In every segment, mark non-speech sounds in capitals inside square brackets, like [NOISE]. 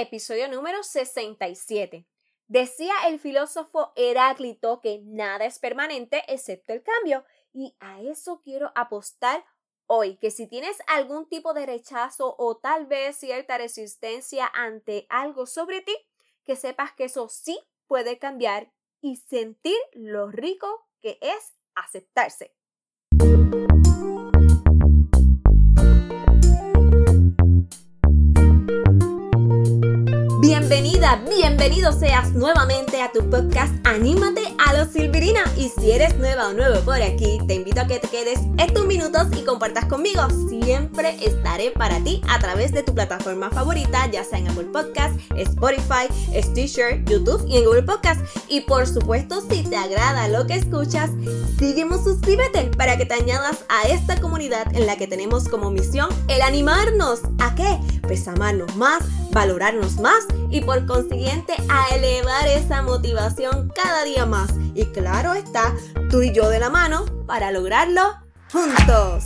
episodio número 67. Decía el filósofo Heráclito que nada es permanente excepto el cambio, y a eso quiero apostar hoy, que si tienes algún tipo de rechazo o tal vez cierta resistencia ante algo sobre ti, que sepas que eso sí puede cambiar y sentir lo rico que es aceptarse. Bienvenido seas nuevamente a tu podcast Anímate a los Silvirina. Y si eres nueva o nuevo por aquí, te invito a que te quedes estos minutos y compartas conmigo. Siempre estaré para ti a través de tu plataforma favorita, ya sea en Apple Podcast, Spotify, Stitcher, YouTube y en Google Podcast. Y por supuesto, si te agrada lo que escuchas, sígueme suscríbete para que te añadas a esta comunidad en la que tenemos como misión el animarnos. ¿A qué? Pues más, valorarnos más y por consiguiente a elevar esa motivación cada día más. Y claro está, tú y yo de la mano para lograrlo juntos.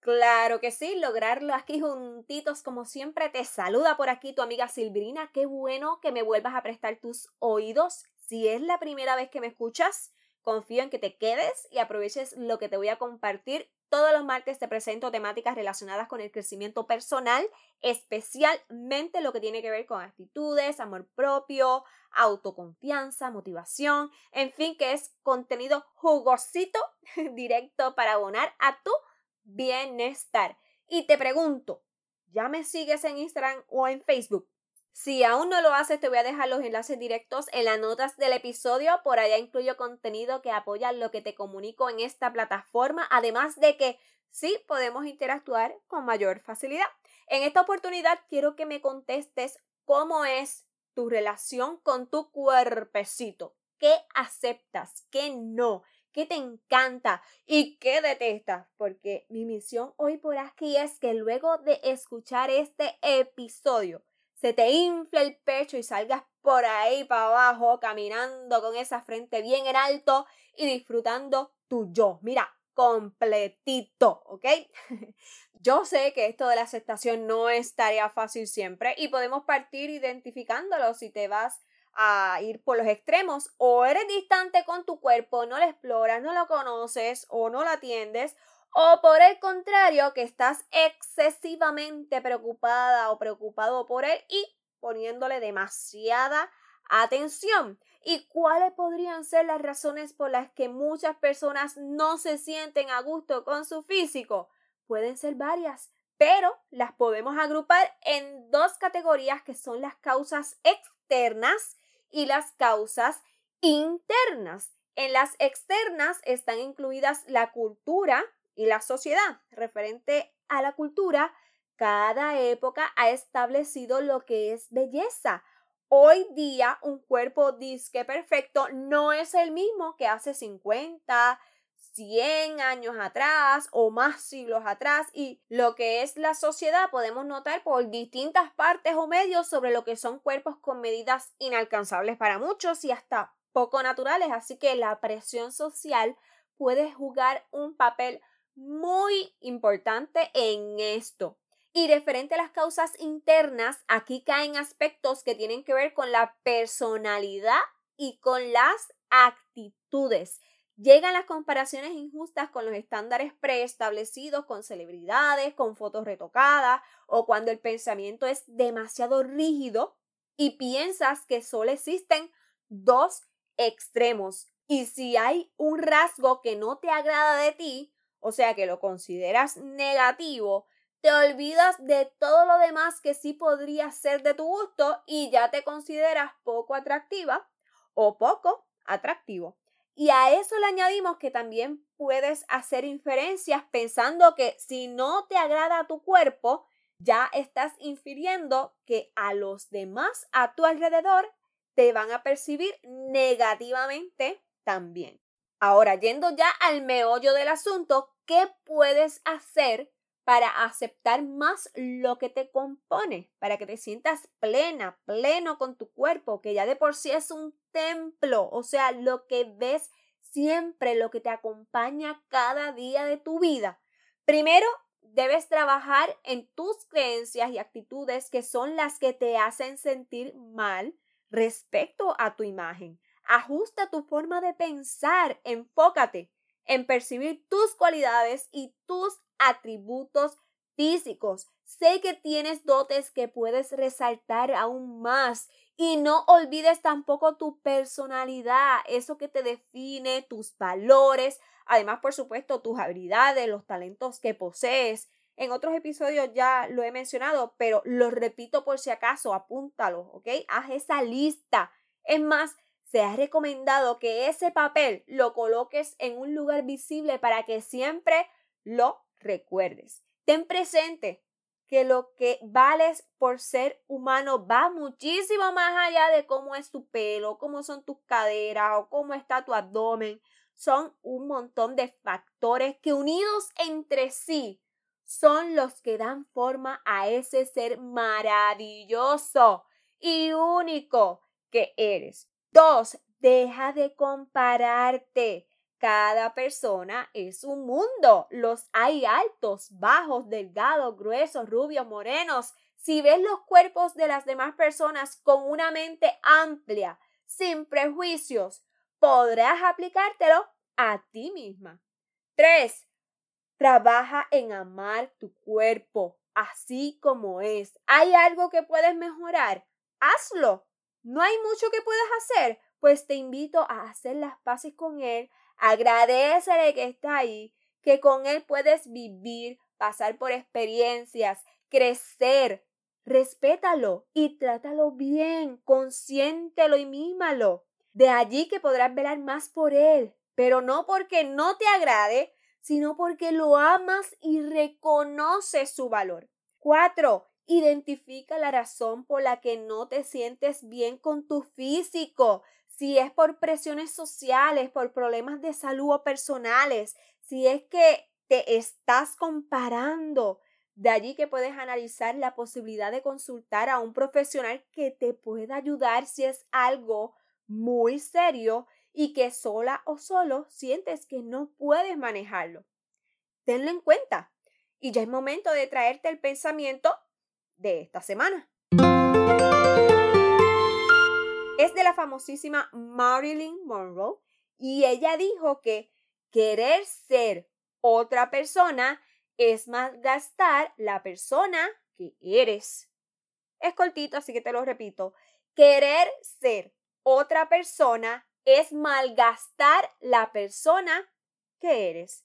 Claro que sí, lograrlo aquí juntitos como siempre. Te saluda por aquí tu amiga Silvirina. Qué bueno que me vuelvas a prestar tus oídos. Si es la primera vez que me escuchas, confío en que te quedes y aproveches lo que te voy a compartir todos los martes te presento temáticas relacionadas con el crecimiento personal, especialmente lo que tiene que ver con actitudes, amor propio, autoconfianza, motivación, en fin, que es contenido jugosito, [LAUGHS] directo para abonar a tu bienestar. Y te pregunto, ¿ya me sigues en Instagram o en Facebook? Si aún no lo haces, te voy a dejar los enlaces directos en las notas del episodio. Por allá incluyo contenido que apoya lo que te comunico en esta plataforma, además de que sí podemos interactuar con mayor facilidad. En esta oportunidad quiero que me contestes cómo es tu relación con tu cuerpecito. ¿Qué aceptas? ¿Qué no? ¿Qué te encanta? ¿Y qué detestas? Porque mi misión hoy por aquí es que luego de escuchar este episodio, se te infla el pecho y salgas por ahí para abajo caminando con esa frente bien en alto y disfrutando tu yo. Mira, completito, ¿ok? [LAUGHS] Yo sé que esto de la aceptación no es tarea fácil siempre y podemos partir identificándolo si te vas a ir por los extremos o eres distante con tu cuerpo, no lo exploras, no lo conoces o no lo atiendes o por el contrario, que estás excesivamente preocupada o preocupado por él y poniéndole demasiada atención. ¿Y cuáles podrían ser las razones por las que muchas personas no se sienten a gusto con su físico? Pueden ser varias, pero las podemos agrupar en dos categorías que son las causas externas y las causas internas. En las externas están incluidas la cultura, y la sociedad. Referente a la cultura, cada época ha establecido lo que es belleza. Hoy día un cuerpo disque perfecto no es el mismo que hace 50, 100 años atrás o más siglos atrás y lo que es la sociedad podemos notar por distintas partes o medios sobre lo que son cuerpos con medidas inalcanzables para muchos y hasta poco naturales, así que la presión social puede jugar un papel muy importante en esto. Y referente a las causas internas, aquí caen aspectos que tienen que ver con la personalidad y con las actitudes. Llegan las comparaciones injustas con los estándares preestablecidos, con celebridades, con fotos retocadas o cuando el pensamiento es demasiado rígido y piensas que solo existen dos extremos. Y si hay un rasgo que no te agrada de ti, o sea que lo consideras negativo, te olvidas de todo lo demás que sí podría ser de tu gusto y ya te consideras poco atractiva o poco atractivo. Y a eso le añadimos que también puedes hacer inferencias pensando que si no te agrada tu cuerpo, ya estás infiriendo que a los demás a tu alrededor te van a percibir negativamente también. Ahora, yendo ya al meollo del asunto, ¿qué puedes hacer para aceptar más lo que te compone? Para que te sientas plena, pleno con tu cuerpo, que ya de por sí es un templo, o sea, lo que ves siempre, lo que te acompaña cada día de tu vida. Primero, debes trabajar en tus creencias y actitudes que son las que te hacen sentir mal respecto a tu imagen. Ajusta tu forma de pensar, enfócate en percibir tus cualidades y tus atributos físicos. Sé que tienes dotes que puedes resaltar aún más y no olvides tampoco tu personalidad, eso que te define, tus valores, además por supuesto tus habilidades, los talentos que posees. En otros episodios ya lo he mencionado, pero lo repito por si acaso, apúntalo, ¿ok? Haz esa lista. Es más, se ha recomendado que ese papel lo coloques en un lugar visible para que siempre lo recuerdes. Ten presente que lo que vales por ser humano va muchísimo más allá de cómo es tu pelo, cómo son tus caderas o cómo está tu abdomen. Son un montón de factores que unidos entre sí son los que dan forma a ese ser maravilloso y único que eres. Dos, deja de compararte. Cada persona es un mundo. Los hay altos, bajos, delgados, gruesos, rubios, morenos. Si ves los cuerpos de las demás personas con una mente amplia, sin prejuicios, podrás aplicártelo a ti misma. Tres, trabaja en amar tu cuerpo así como es. ¿Hay algo que puedes mejorar? Hazlo. ¿No hay mucho que puedas hacer? Pues te invito a hacer las paces con Él, agradecele que está ahí, que con Él puedes vivir, pasar por experiencias, crecer. Respétalo y trátalo bien, consiéntelo y mímalo. De allí que podrás velar más por Él, pero no porque no te agrade, sino porque lo amas y reconoces su valor. Cuatro, Identifica la razón por la que no te sientes bien con tu físico. Si es por presiones sociales, por problemas de salud o personales, si es que te estás comparando, de allí que puedes analizar la posibilidad de consultar a un profesional que te pueda ayudar si es algo muy serio y que sola o solo sientes que no puedes manejarlo. Tenlo en cuenta. Y ya es momento de traerte el pensamiento de esta semana. Es de la famosísima Marilyn Monroe y ella dijo que querer ser otra persona es malgastar la persona que eres. Es cortito, así que te lo repito. Querer ser otra persona es malgastar la persona que eres.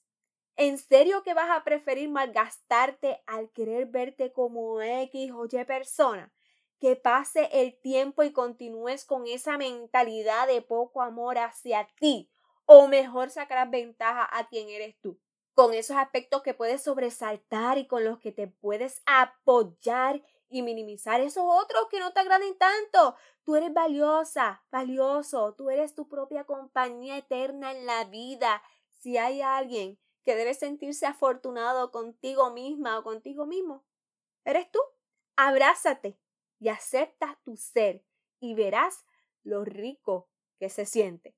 ¿En serio que vas a preferir malgastarte al querer verte como X o Y persona? Que pase el tiempo y continúes con esa mentalidad de poco amor hacia ti. O mejor sacarás ventaja a quien eres tú. Con esos aspectos que puedes sobresaltar y con los que te puedes apoyar y minimizar esos otros que no te agraden tanto. Tú eres valiosa, valioso, tú eres tu propia compañía eterna en la vida. Si hay alguien que debes sentirse afortunado contigo misma o contigo mismo. ¿Eres tú? Abrázate y acepta tu ser y verás lo rico que se siente.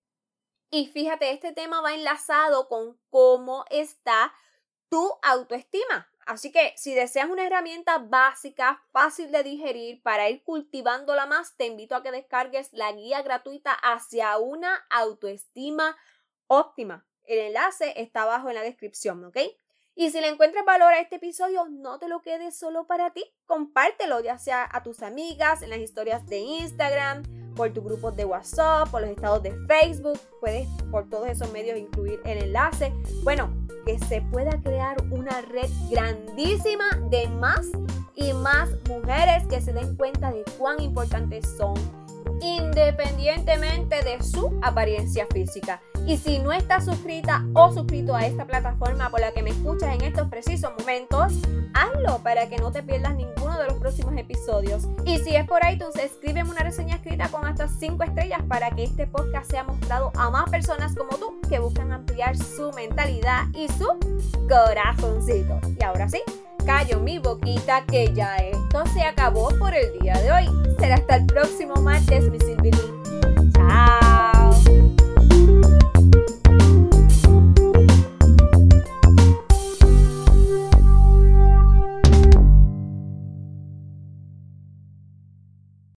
Y fíjate, este tema va enlazado con cómo está tu autoestima. Así que si deseas una herramienta básica, fácil de digerir para ir cultivándola más, te invito a que descargues la guía gratuita hacia una autoestima óptima. El enlace está abajo en la descripción, ¿ok? Y si le encuentras valor a este episodio, no te lo quedes solo para ti. Compártelo, ya sea a tus amigas, en las historias de Instagram, por tus grupos de WhatsApp, por los estados de Facebook. Puedes por todos esos medios incluir el enlace. Bueno, que se pueda crear una red grandísima de más y más mujeres que se den cuenta de cuán importantes son independientemente de su apariencia física. Y si no estás suscrita o suscrito a esta plataforma por la que me escuchas en estos precisos momentos, hazlo para que no te pierdas ninguno de los próximos episodios. Y si es por iTunes, escríbeme una reseña escrita con hasta 5 estrellas para que este podcast sea mostrado a más personas como tú que buscan ampliar su mentalidad y su corazoncito. Y ahora sí, callo mi boquita que ya esto se acabó por el día de hoy. Será hasta el próximo martes, mi.